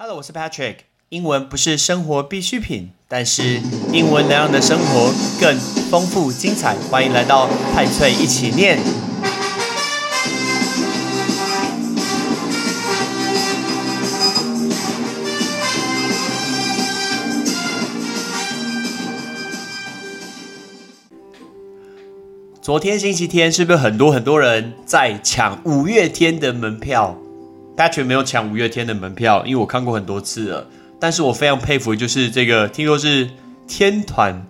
Hello，我是 Patrick。英文不是生活必需品，但是英文能让你的生活更丰富精彩。欢迎来到派翠一起念。昨天星期天是不是很多很多人在抢五月天的门票？Patrick 没有抢五月天的门票，因为我看过很多次了。但是我非常佩服，就是这个听说是天团，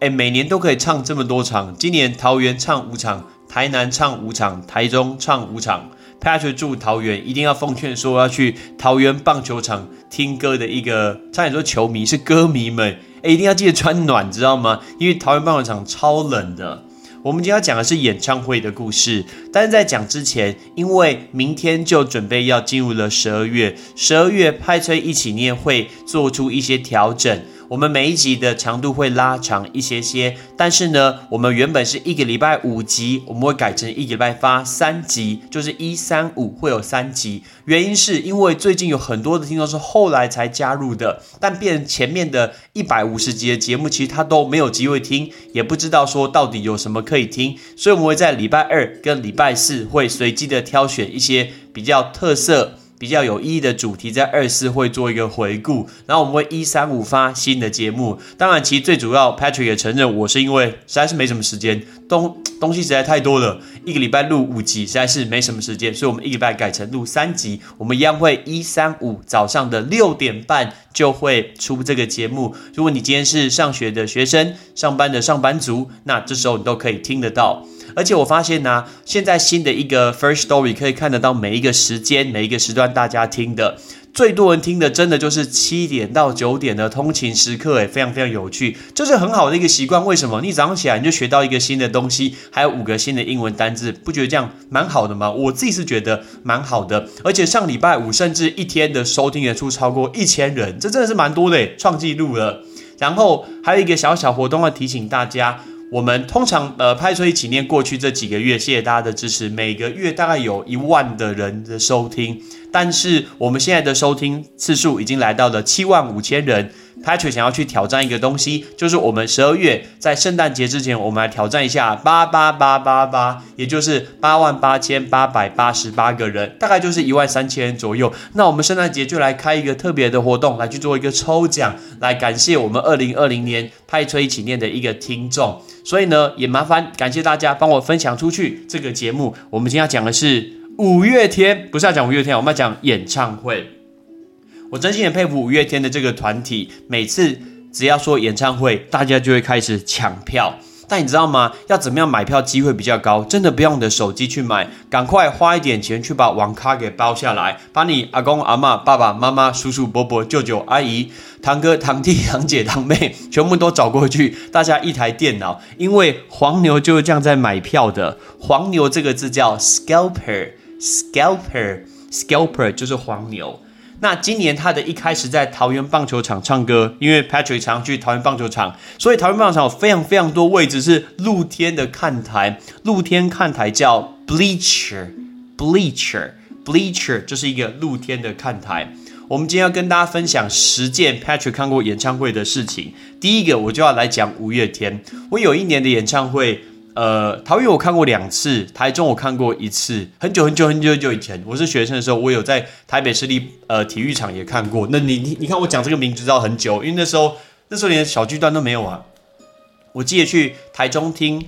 哎，每年都可以唱这么多场。今年桃园唱五场，台南唱五场，台中唱五场。Patrick 住桃园，一定要奉劝说要去桃园棒球场听歌的一个，差点说球迷是歌迷们，哎，一定要记得穿暖，知道吗？因为桃园棒球场超冷的。我们今天要讲的是演唱会的故事，但是在讲之前，因为明天就准备要进入了十二月，十二月派崔一起念会做出一些调整。我们每一集的长度会拉长一些些，但是呢，我们原本是一个礼拜五集，我们会改成一个礼拜发三集，就是一三五会有三集。原因是因为最近有很多的听众是后来才加入的，但变前面的一百五十集的节目，其实他都没有机会听，也不知道说到底有什么可以听，所以我们会在礼拜二跟礼拜四会随机的挑选一些比较特色。比较有意义的主题，在二四会做一个回顾，然后我们会一三五发新的节目。当然，其实最主要，Patrick 也承认，我是因为实在是没什么时间，东东西实在太多了，一个礼拜录五集实在是没什么时间，所以我们一礼拜改成录三集。我们一样会一三五早上的六点半就会出这个节目。如果你今天是上学的学生、上班的上班族，那这时候你都可以听得到。而且我发现呢，现在新的一个 First Story 可以看得到每一个时间、每一个时段大家听的最多人听的，真的就是七点到九点的通勤时刻，诶，非常非常有趣，这是很好的一个习惯。为什么？你早上起来你就学到一个新的东西，还有五个新的英文单字，不觉得这样蛮好的吗？我自己是觉得蛮好的。而且上礼拜五甚至一天的收听人数超过一千人，这真的是蛮多的，创纪录了。然后还有一个小小活动要提醒大家。我们通常呃拍出一起念过去这几个月，谢谢大家的支持，每个月大概有一万的人的收听，但是我们现在的收听次数已经来到了七万五千人。Patrick 想要去挑战一个东西，就是我们十二月在圣诞节之前，我们来挑战一下八八八八八，也就是八万八千八百八十八个人，大概就是一万三千人左右。那我们圣诞节就来开一个特别的活动，来去做一个抽奖，来感谢我们二零二零年派吹一起念的一个听众。所以呢，也麻烦感谢大家帮我分享出去这个节目。我们今天要讲的是五月天，不是要讲五月天，我们要讲演唱会。我真心很佩服五月天的这个团体，每次只要说演唱会，大家就会开始抢票。但你知道吗？要怎么样买票机会比较高？真的不用你的手机去买，赶快花一点钱去把网卡给包下来，把你阿公阿妈、爸爸妈妈、叔叔伯伯、舅舅阿姨、堂哥堂弟、堂姐堂妹，全部都找过去，大家一台电脑。因为黄牛就是这样在买票的。黄牛这个字叫 scalper scalper，scalper 就是黄牛。那今年他的一开始在桃园棒球场唱歌，因为 Patrick 常去桃园棒球场，所以桃园棒球场有非常非常多位置是露天的看台。露天看台叫 bleacher，bleacher，bleacher 就是一个露天的看台。我们今天要跟大家分享十件 Patrick 看过演唱会的事情。第一个，我就要来讲五月天。我有一年的演唱会。呃，桃园我看过两次，台中我看过一次，很久很久很久很久以前，我是学生的时候，我有在台北市立呃体育场也看过。那你你你看我讲这个名字知道很久，因为那时候那时候连小巨蛋都没有啊。我记得去台中听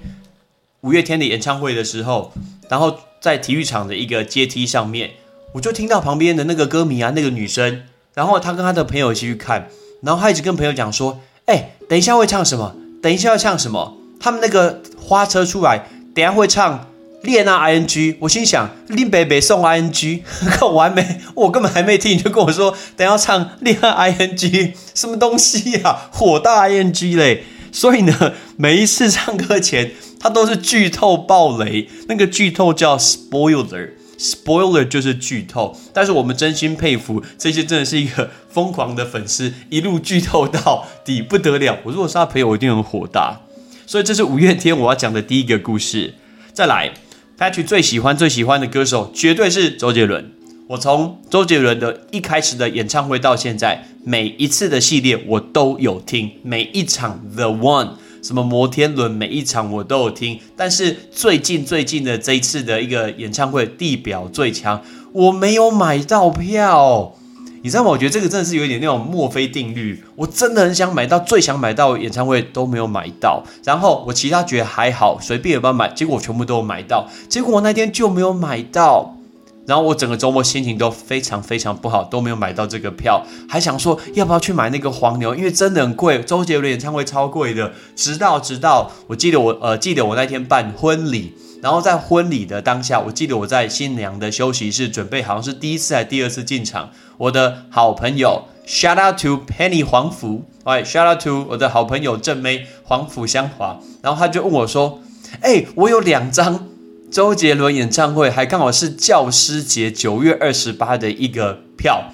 五月天的演唱会的时候，然后在体育场的一个阶梯上面，我就听到旁边的那个歌迷啊，那个女生，然后她跟她的朋友一起去看，然后她一直跟朋友讲说：“哎，等一下会唱什么？等一下要唱什么？”他们那个花车出来，等下会唱恋爱 I N G，我心想林北北送 I N G，看 我还没，我根本还没听，你就跟我说等下唱恋爱 I N G，什么东西呀？火大 I N G 嘞！所以呢，每一次唱歌前，他都是剧透爆雷，那个剧透叫 spoiler，spoiler 就是剧透。但是我们真心佩服这些，真的是一个疯狂的粉丝，一路剧透到底不得了。我如果是他朋友，我一定很火大。所以这是五月天我要讲的第一个故事。再来，Patch 最喜欢最喜欢的歌手绝对是周杰伦。我从周杰伦的一开始的演唱会到现在，每一次的系列我都有听，每一场 The One 什么摩天轮，每一场我都有听。但是最近最近的这一次的一个演唱会，地表最强，我没有买到票。你知道吗？我觉得这个真的是有一点那种墨菲定律。我真的很想买到，最想买到演唱会都没有买到。然后我其他觉得还好，随便有办法买，结果我全部都买到。结果我那天就没有买到。然后我整个周末心情都非常非常不好，都没有买到这个票，还想说要不要去买那个黄牛，因为真的很贵，周杰伦演唱会超贵的。直到直到我记得我呃记得我那天办婚礼。然后在婚礼的当下，我记得我在新娘的休息室准备，好像是第一次还第二次进场。我的好朋友，shout out to Penny 黄福，哎，shout out to 我的好朋友正妹黄福香华。然后他就问我说：“哎，我有两张周杰伦演唱会，还刚好是教师节九月二十八的一个票，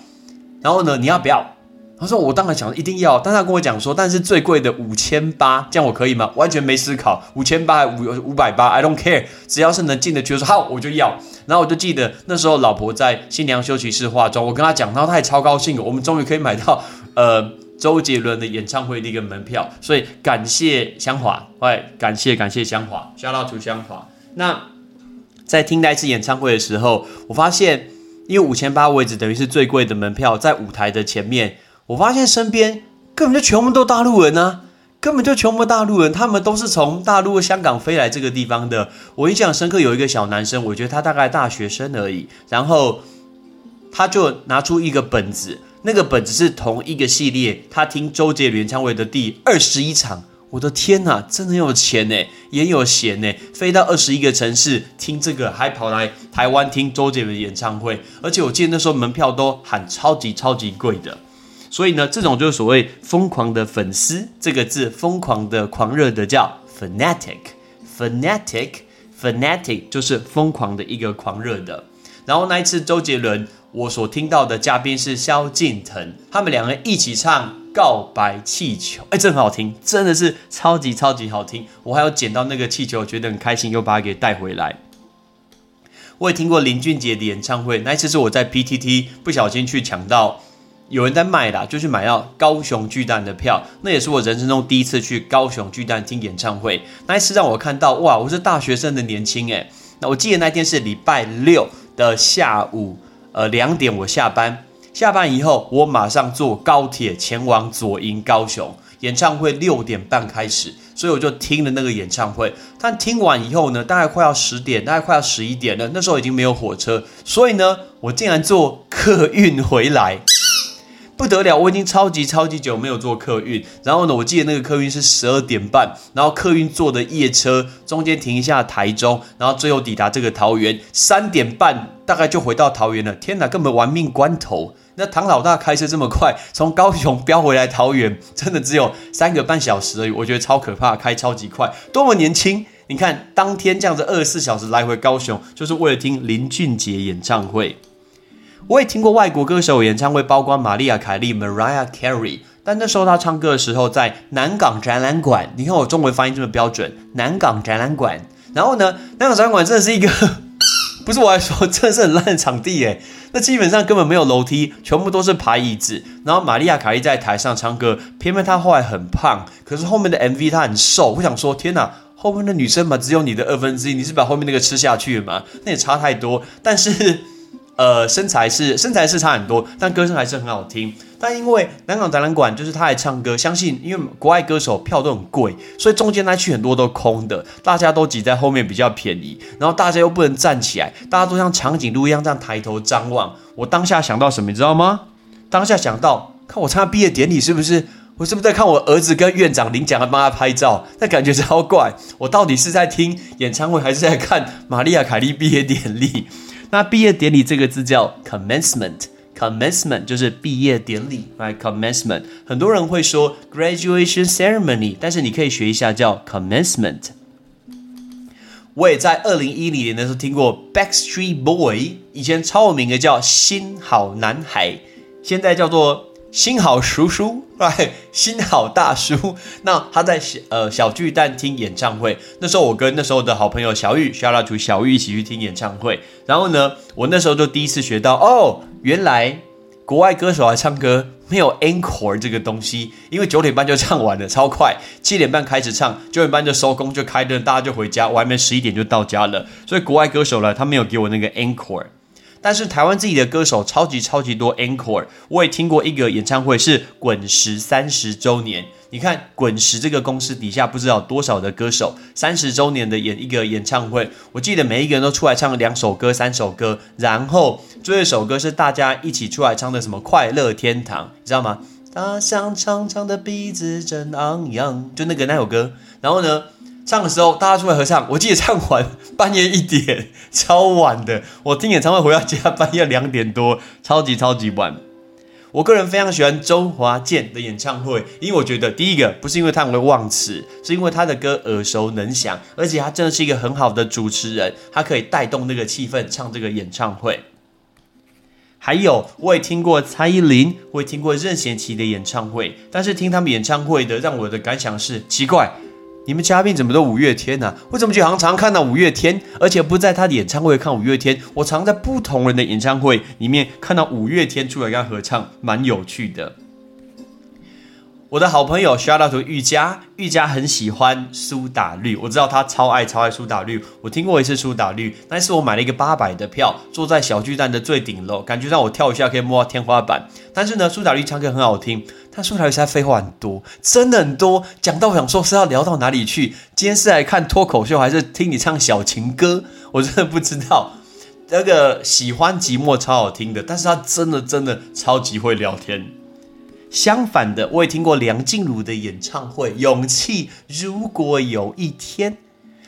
然后呢，你要不要？”他说：“我当然想一定要，但他跟我讲说，但是最贵的五千八，这样我可以吗？完全没思考，五千八五五百八，I don't care，只要是能进的去，说好我就要。然后我就记得那时候老婆在新娘休息室化妆，我跟她讲，然后她也超高兴，我们终于可以买到呃周杰伦的演唱会的一个门票，所以感谢香华，喂，感谢感谢香华，shout out to 香华。那在听那次演唱会的时候，我发现因为五千八位置等于是最贵的门票，在舞台的前面。”我发现身边根本就全部都大陆人啊，根本就全部大陆人，他们都是从大陆、香港飞来这个地方的。我印象深刻，有一个小男生，我觉得他大概大学生而已，然后他就拿出一个本子，那个本子是同一个系列，他听周杰伦演唱会的第二十一场。我的天呐，真的有钱呢，也有闲呢，飞到二十一个城市听这个，还跑来台湾听周杰伦演唱会，而且我记得那时候门票都喊超级超级贵的。所以呢，这种就是所谓疯狂的粉丝这个字，疯狂的、狂热的叫 fanatic，fanatic，fanatic 就是疯狂的一个狂热的。然后那一次周杰伦，我所听到的嘉宾是萧敬腾，他们两个一起唱《告白气球》，哎，真很好听，真的是超级超级好听。我还要捡到那个气球，觉得很开心，又把它给带回来。我也听过林俊杰的演唱会，那一次是我在 PTT 不小心去抢到。有人在卖啦，就去买到高雄巨蛋的票，那也是我人生中第一次去高雄巨蛋听演唱会。那一次让我看到，哇，我是大学生的年轻诶。那我记得那天是礼拜六的下午，呃，两点我下班，下班以后我马上坐高铁前往左营高雄，演唱会六点半开始，所以我就听了那个演唱会。但听完以后呢，大概快要十点，大概快要十一点了，那时候已经没有火车，所以呢，我竟然坐客运回来。不得了！我已经超级超级久没有坐客运，然后呢，我记得那个客运是十二点半，然后客运坐的夜车中间停一下台中，然后最后抵达这个桃园，三点半大概就回到桃园了。天哪，根本玩命关头！那唐老大开车这么快，从高雄飙回来桃园，真的只有三个半小时而已，我觉得超可怕，开超级快，多么年轻！你看，当天这样子二十四小时来回高雄，就是为了听林俊杰演唱会。我也听过外国歌手演唱会，包括玛丽亚·凯莉 （Mariah Carey），但那时候她唱歌的时候在南港展览馆。你看我中文发音这么标准，南港展览馆。然后呢，南港展览馆真的是一个，不是我来说，真的是很烂的场地诶。那基本上根本没有楼梯，全部都是排椅子。然后玛丽亚·凯莉在台上唱歌，偏偏她后来很胖，可是后面的 MV 她很瘦。我想说，天哪，后面的女生嘛，只有你的二分之一，你是把后面那个吃下去了吗？那也差太多。但是。呃，身材是身材是差很多，但歌声还是很好听。但因为南港展览馆就是他来唱歌，相信因为国外歌手票都很贵，所以中间那区很多都空的，大家都挤在后面比较便宜。然后大家又不能站起来，大家都像长颈鹿一样这样抬头张望。我当下想到什么，你知道吗？当下想到，看我参加毕业典礼是不是？我是不是在看我儿子跟院长领奖，还帮他拍照？那感觉超怪。我到底是在听演唱会，还是在看玛丽亚凯莉毕业典礼？那毕业典礼这个字叫 commencement，commencement 就是毕业典礼，right？commencement 很多人会说 graduation ceremony，但是你可以学一下叫 commencement。我也在二零一零年的时候听过 Backstreet Boy，以前超有名的叫新好男孩，现在叫做新好叔叔，哎，新好大叔。那他在小呃小巨蛋听演唱会，那时候我跟那时候的好朋友小玉，小拉图小玉一起去听演唱会。然后呢，我那时候就第一次学到，哦，原来国外歌手来唱歌没有 encore 这个东西，因为九点半就唱完了，超快，七点半开始唱，九点半就收工就开灯，大家就回家，我还没十一点就到家了。所以国外歌手呢，他没有给我那个 encore。但是台湾自己的歌手超级超级多，encore，我也听过一个演唱会是滚石三十周年。你看滚石这个公司底下不知道多少的歌手，三十周年的演一个演唱会，我记得每一个人都出来唱两首歌、三首歌，然后最后一首歌是大家一起出来唱的什么快乐天堂，你知道吗？大象长长的鼻子真昂扬，就那个那首歌，然后呢？唱的时候，大家出来合唱。我记得唱完半夜一点，超晚的。我听演唱会回到家半夜两点多，超级超级晚。我个人非常喜欢周华健的演唱会，因为我觉得第一个不是因为他很会忘词，是因为他的歌耳熟能详，而且他真的是一个很好的主持人，他可以带动那个气氛唱这个演唱会。还有，我也听过蔡依林，我也听过任贤齐的演唱会，但是听他们演唱会的，让我的感想是奇怪。你们嘉宾怎么都五月天呢？我怎么觉得好像常看到五月天，而且不在他的演唱会看五月天，我常在不同人的演唱会里面看到五月天出来跟他合唱，蛮有趣的。我的好朋友 shout out to 玉佳，玉佳很喜欢苏打绿，我知道他超爱超爱苏打绿。我听过一次苏打绿，那是我买了一个八百的票，坐在小巨蛋的最顶楼，感觉让我跳一下可以摸到天花板。但是呢，苏打绿唱歌很好听，他苏打绿实在废话很多，真的很多，讲到我想说是要聊到哪里去？今天是来看脱口秀还是听你唱小情歌？我真的不知道。那个喜欢寂寞超好听的，但是他真的真的超级会聊天。相反的，我也听过梁静茹的演唱会，《勇气》。如果有一天，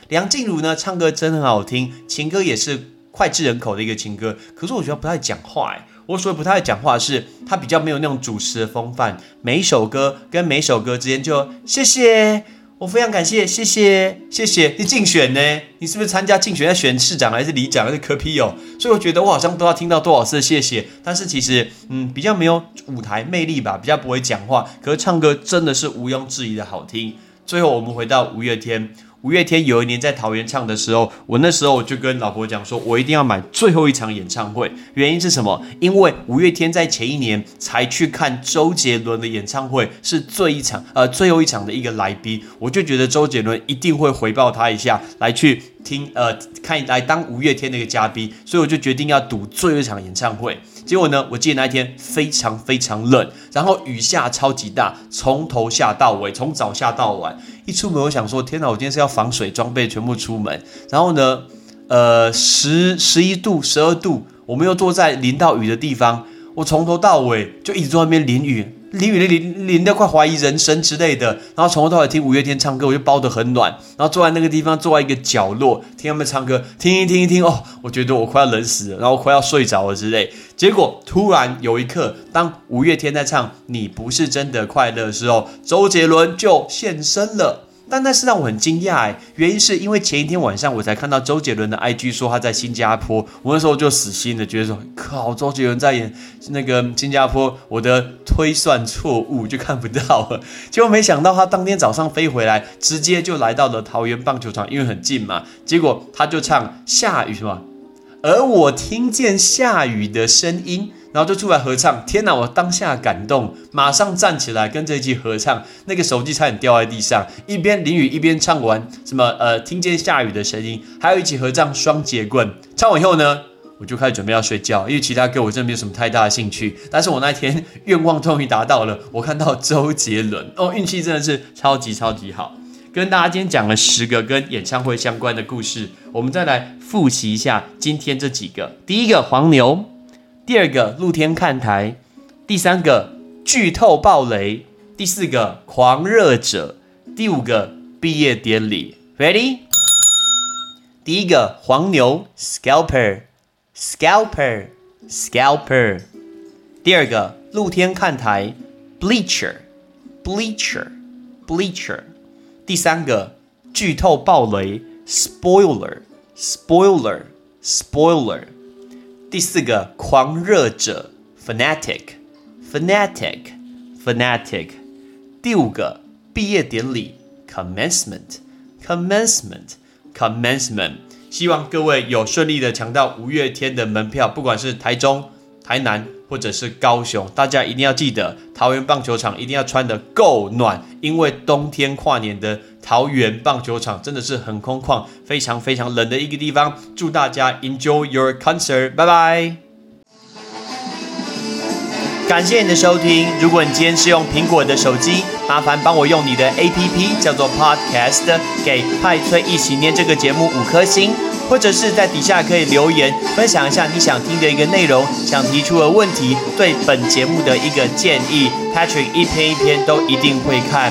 梁静茹呢唱歌真的很好听，情歌也是脍炙人口的一个情歌。可是我觉得不太讲话，哎，我所谓不太讲话，是他比较没有那种主持的风范，每一首歌跟每首歌之间就谢谢。我非常感谢，谢谢，谢谢你竞选呢？你是不是参加竞选，在选市长还是里长还是科批哦？所以我觉得我好像都要听到多少次谢谢，但是其实嗯比较没有舞台魅力吧，比较不会讲话，可是唱歌真的是毋庸置疑的好听。最后我们回到五月天。五月天有一年在桃园唱的时候，我那时候我就跟老婆讲说，我一定要买最后一场演唱会。原因是什么？因为五月天在前一年才去看周杰伦的演唱会，是最一场呃最后一场的一个来宾，我就觉得周杰伦一定会回报他一下，来去听呃看来当五月天的一个嘉宾，所以我就决定要赌最后一场演唱会。结果呢？我记得那一天非常非常冷，然后雨下超级大，从头下到尾，从早下到晚。一出门，我想说：天哪！我今天是要防水装备全部出门。然后呢，呃，十十一度、十二度，我们又坐在淋到雨的地方。我从头到尾就一直在外面淋雨。淋雨淋淋淋的快怀疑人生之类的，然后从头到尾听五月天唱歌，我就包得很暖，然后坐在那个地方，坐在一个角落听他们唱歌，听一听一听哦，我觉得我快要冷死了，然后快要睡着了之类。结果突然有一刻，当五月天在唱《你不是真的快乐》的时候，周杰伦就现身了。但那是让我很惊讶哎，原因是因为前一天晚上我才看到周杰伦的 IG 说他在新加坡，我那时候就死心了，觉得说靠，周杰伦在演那个新加坡，我的推算错误就看不到了。结果没想到他当天早上飞回来，直接就来到了桃园棒球场，因为很近嘛。结果他就唱下雨是吧？而我听见下雨的声音。然后就出来合唱，天哪！我当下感动，马上站起来跟这一起合唱。那个手机差点掉在地上，一边淋雨一边唱完。什么呃，听见下雨的声音，还有一起合唱双节棍。唱完以后呢，我就开始准备要睡觉，因为其他歌我真的没有什么太大的兴趣。但是我那天愿望终于达到了，我看到周杰伦哦，运气真的是超级超级好。跟大家今天讲了十个跟演唱会相关的故事，我们再来复习一下今天这几个。第一个黄牛。第二个露天看台，第三个剧透暴雷，第四个狂热者，第五个毕业典礼。Ready？第一个黄牛 scalper，scalper，scalper。第二个露天看台 bleacher，bleacher，bleacher。第三个剧透暴雷 spoiler，spoiler，spoiler。第四个狂热者，fanatic，fanatic。fanatic。第五个，毕业典礼 commencement，commencement，commencement。希望各位有顺利的抢到五月天的门票，不管是台中、台南或者是高雄，大家一定要记得，桃园棒球场一定要穿的够暖，因为冬天跨年的桃园棒球场真的是很空旷、非常非常冷的一个地方。祝大家 enjoy your concert，拜拜。感谢你的收听。如果你今天是用苹果的手机，麻烦帮我用你的 APP 叫做 Podcast，给派崔一起念这个节目五颗星，或者是在底下可以留言分享一下你想听的一个内容，想提出的问题，对本节目的一个建议，Patrick 一篇一篇都一定会看。